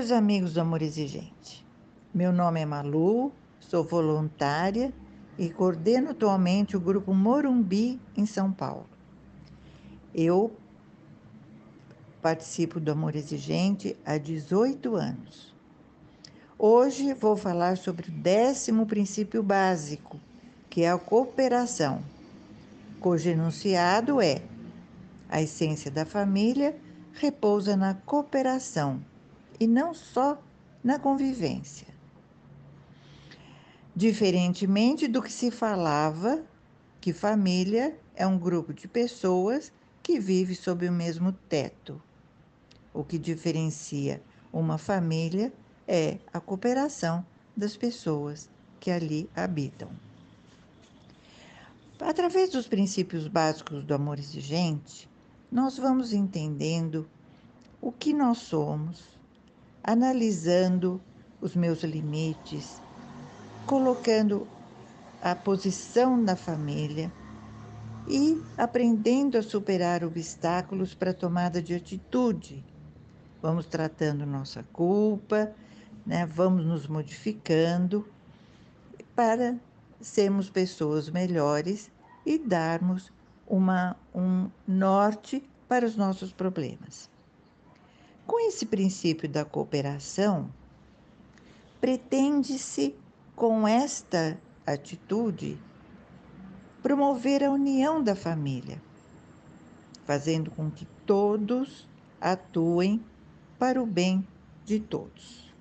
Caros amigos do Amor Exigente, meu nome é Malu, sou voluntária e coordeno atualmente o grupo Morumbi em São Paulo. Eu participo do Amor Exigente há 18 anos. Hoje vou falar sobre o décimo princípio básico, que é a cooperação, cujo enunciado é: a essência da família repousa na cooperação e não só na convivência. Diferentemente do que se falava, que família é um grupo de pessoas que vive sob o mesmo teto. O que diferencia uma família é a cooperação das pessoas que ali habitam. Através dos princípios básicos do amor exigente, nós vamos entendendo o que nós somos, analisando os meus limites, colocando a posição da família e aprendendo a superar obstáculos para tomada de atitude. Vamos tratando nossa culpa, né? vamos nos modificando para sermos pessoas melhores e darmos uma, um norte para os nossos problemas. Com esse princípio da cooperação, pretende-se, com esta atitude, promover a união da família, fazendo com que todos atuem para o bem de todos.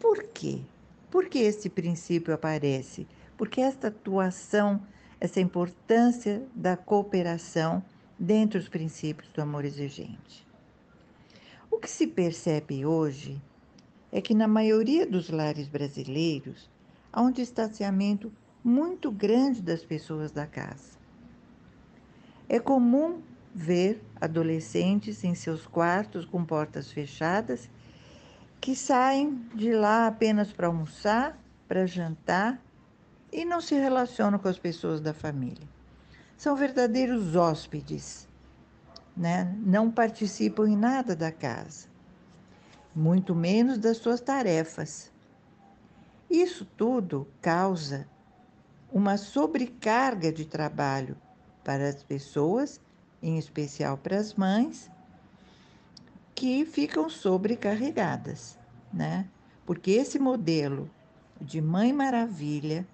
Por quê? Por que esse princípio aparece? Porque esta atuação, essa importância da cooperação dentro dos princípios do amor exigente. O que se percebe hoje é que na maioria dos lares brasileiros há um distanciamento muito grande das pessoas da casa. É comum ver adolescentes em seus quartos com portas fechadas que saem de lá apenas para almoçar, para jantar e não se relacionam com as pessoas da família. São verdadeiros hóspedes né, não participam em nada da casa, muito menos das suas tarefas. Isso tudo causa uma sobrecarga de trabalho para as pessoas, em especial para as mães, que ficam sobrecarregadas, né? Porque esse modelo de mãe maravilha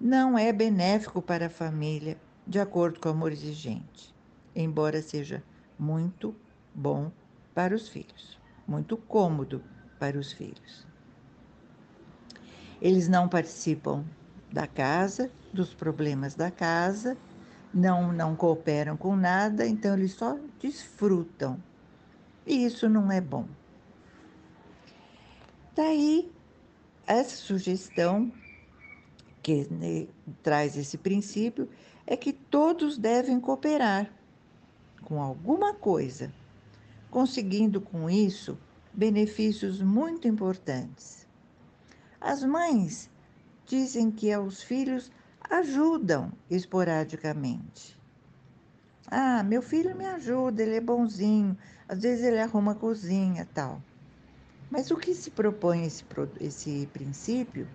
não é benéfico para a família, de acordo com o amor exigente embora seja muito bom para os filhos, muito cômodo para os filhos. Eles não participam da casa, dos problemas da casa, não, não cooperam com nada, então eles só desfrutam. E isso não é bom. Daí, essa sugestão que né, traz esse princípio é que todos devem cooperar com alguma coisa, conseguindo com isso benefícios muito importantes. As mães dizem que aos filhos ajudam esporadicamente. Ah, meu filho me ajuda, ele é bonzinho, às vezes ele arruma a cozinha tal. Mas o que se propõe esse, esse princípio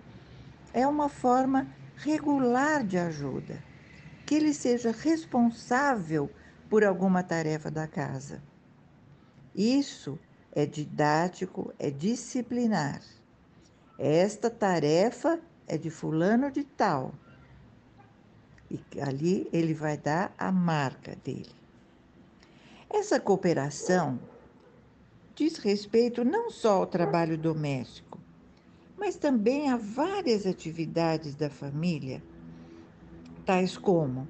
é uma forma regular de ajuda, que ele seja responsável por alguma tarefa da casa. Isso é didático, é disciplinar. Esta tarefa é de fulano de tal. E ali ele vai dar a marca dele. Essa cooperação diz respeito não só ao trabalho doméstico, mas também a várias atividades da família, tais como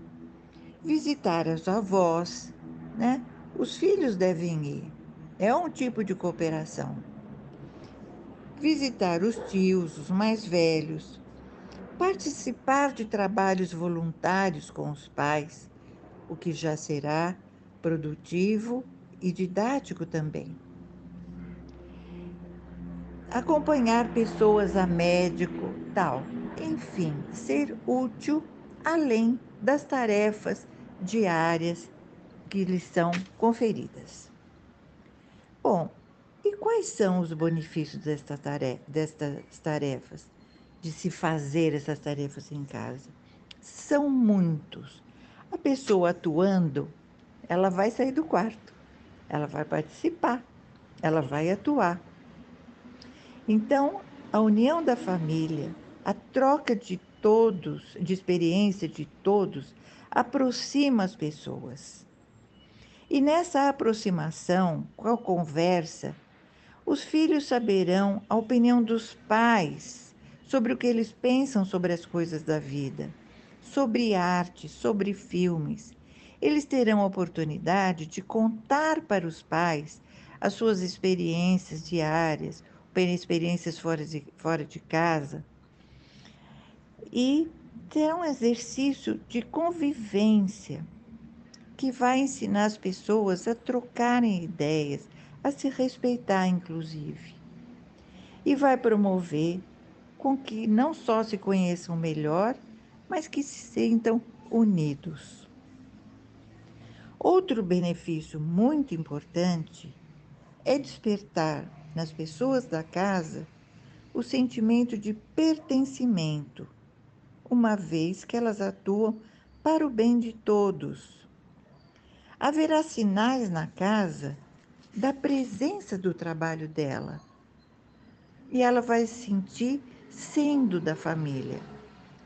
visitar as avós, né? Os filhos devem ir. É um tipo de cooperação. Visitar os tios, os mais velhos, participar de trabalhos voluntários com os pais, o que já será produtivo e didático também. Acompanhar pessoas a médico, tal. Enfim, ser útil além das tarefas diárias que lhes são conferidas. Bom, E quais são os benefícios desta tarefa, destas tarefas, de se fazer essas tarefas em casa? São muitos. A pessoa atuando, ela vai sair do quarto, ela vai participar, ela vai atuar. Então, a união da família, a troca de todos, de experiência de todos, aproxima as pessoas. E nessa aproximação, com a conversa, os filhos saberão a opinião dos pais sobre o que eles pensam sobre as coisas da vida, sobre arte, sobre filmes. Eles terão a oportunidade de contar para os pais as suas experiências diárias, experiências fora de, fora de casa. E terão um exercício de convivência que vai ensinar as pessoas a trocarem ideias, a se respeitar, inclusive. E vai promover com que não só se conheçam melhor, mas que se sintam unidos. Outro benefício muito importante é despertar nas pessoas da casa o sentimento de pertencimento, uma vez que elas atuam para o bem de todos. Haverá sinais na casa da presença do trabalho dela. E ela vai se sentir sendo da família.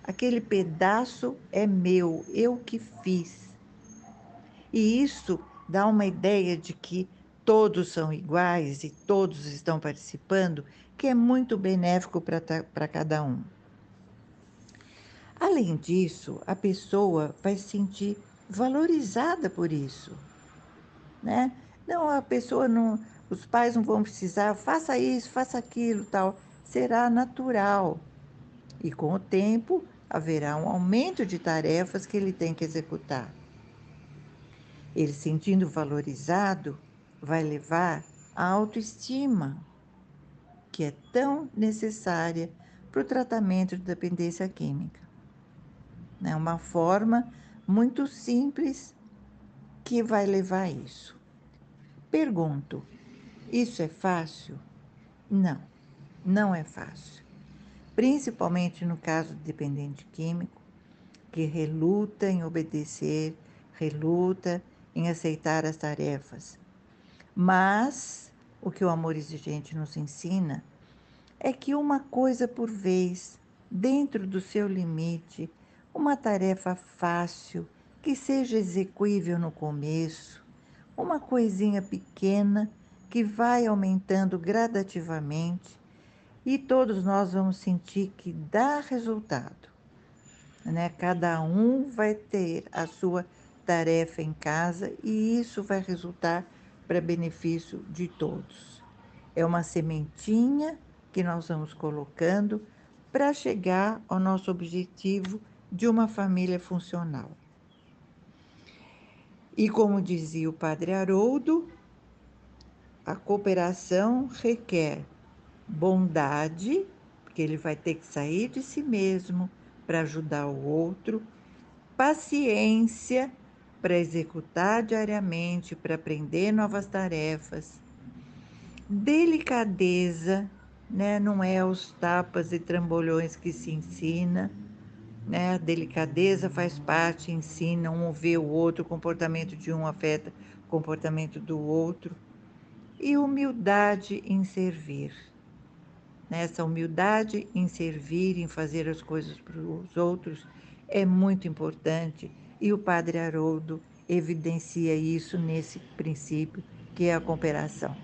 Aquele pedaço é meu, eu que fiz. E isso dá uma ideia de que todos são iguais e todos estão participando, que é muito benéfico para cada um. Além disso, a pessoa vai se sentir valorizada por isso, né? Não, a pessoa não, os pais não vão precisar, faça isso, faça aquilo, tal. Será natural. E com o tempo haverá um aumento de tarefas que ele tem que executar. Ele sentindo valorizado vai levar à autoestima, que é tão necessária para o tratamento de dependência química. É uma forma muito simples que vai levar a isso. Pergunto: isso é fácil? Não, não é fácil. Principalmente no caso do dependente químico, que reluta em obedecer, reluta em aceitar as tarefas. Mas o que o amor exigente nos ensina é que uma coisa por vez, dentro do seu limite, uma tarefa fácil, que seja execuível no começo, uma coisinha pequena que vai aumentando gradativamente e todos nós vamos sentir que dá resultado. Né? Cada um vai ter a sua tarefa em casa e isso vai resultar para benefício de todos. É uma sementinha que nós vamos colocando para chegar ao nosso objetivo de uma família funcional. E como dizia o padre Haroldo, a cooperação requer bondade, porque ele vai ter que sair de si mesmo para ajudar o outro, paciência para executar diariamente, para aprender novas tarefas, delicadeza, né? não é os tapas e trambolhões que se ensina né? A delicadeza faz parte, ensina um ouvir o outro, o comportamento de um afeta o comportamento do outro. E humildade em servir. Essa humildade em servir, em fazer as coisas para os outros, é muito importante. E o Padre Haroldo evidencia isso nesse princípio, que é a cooperação.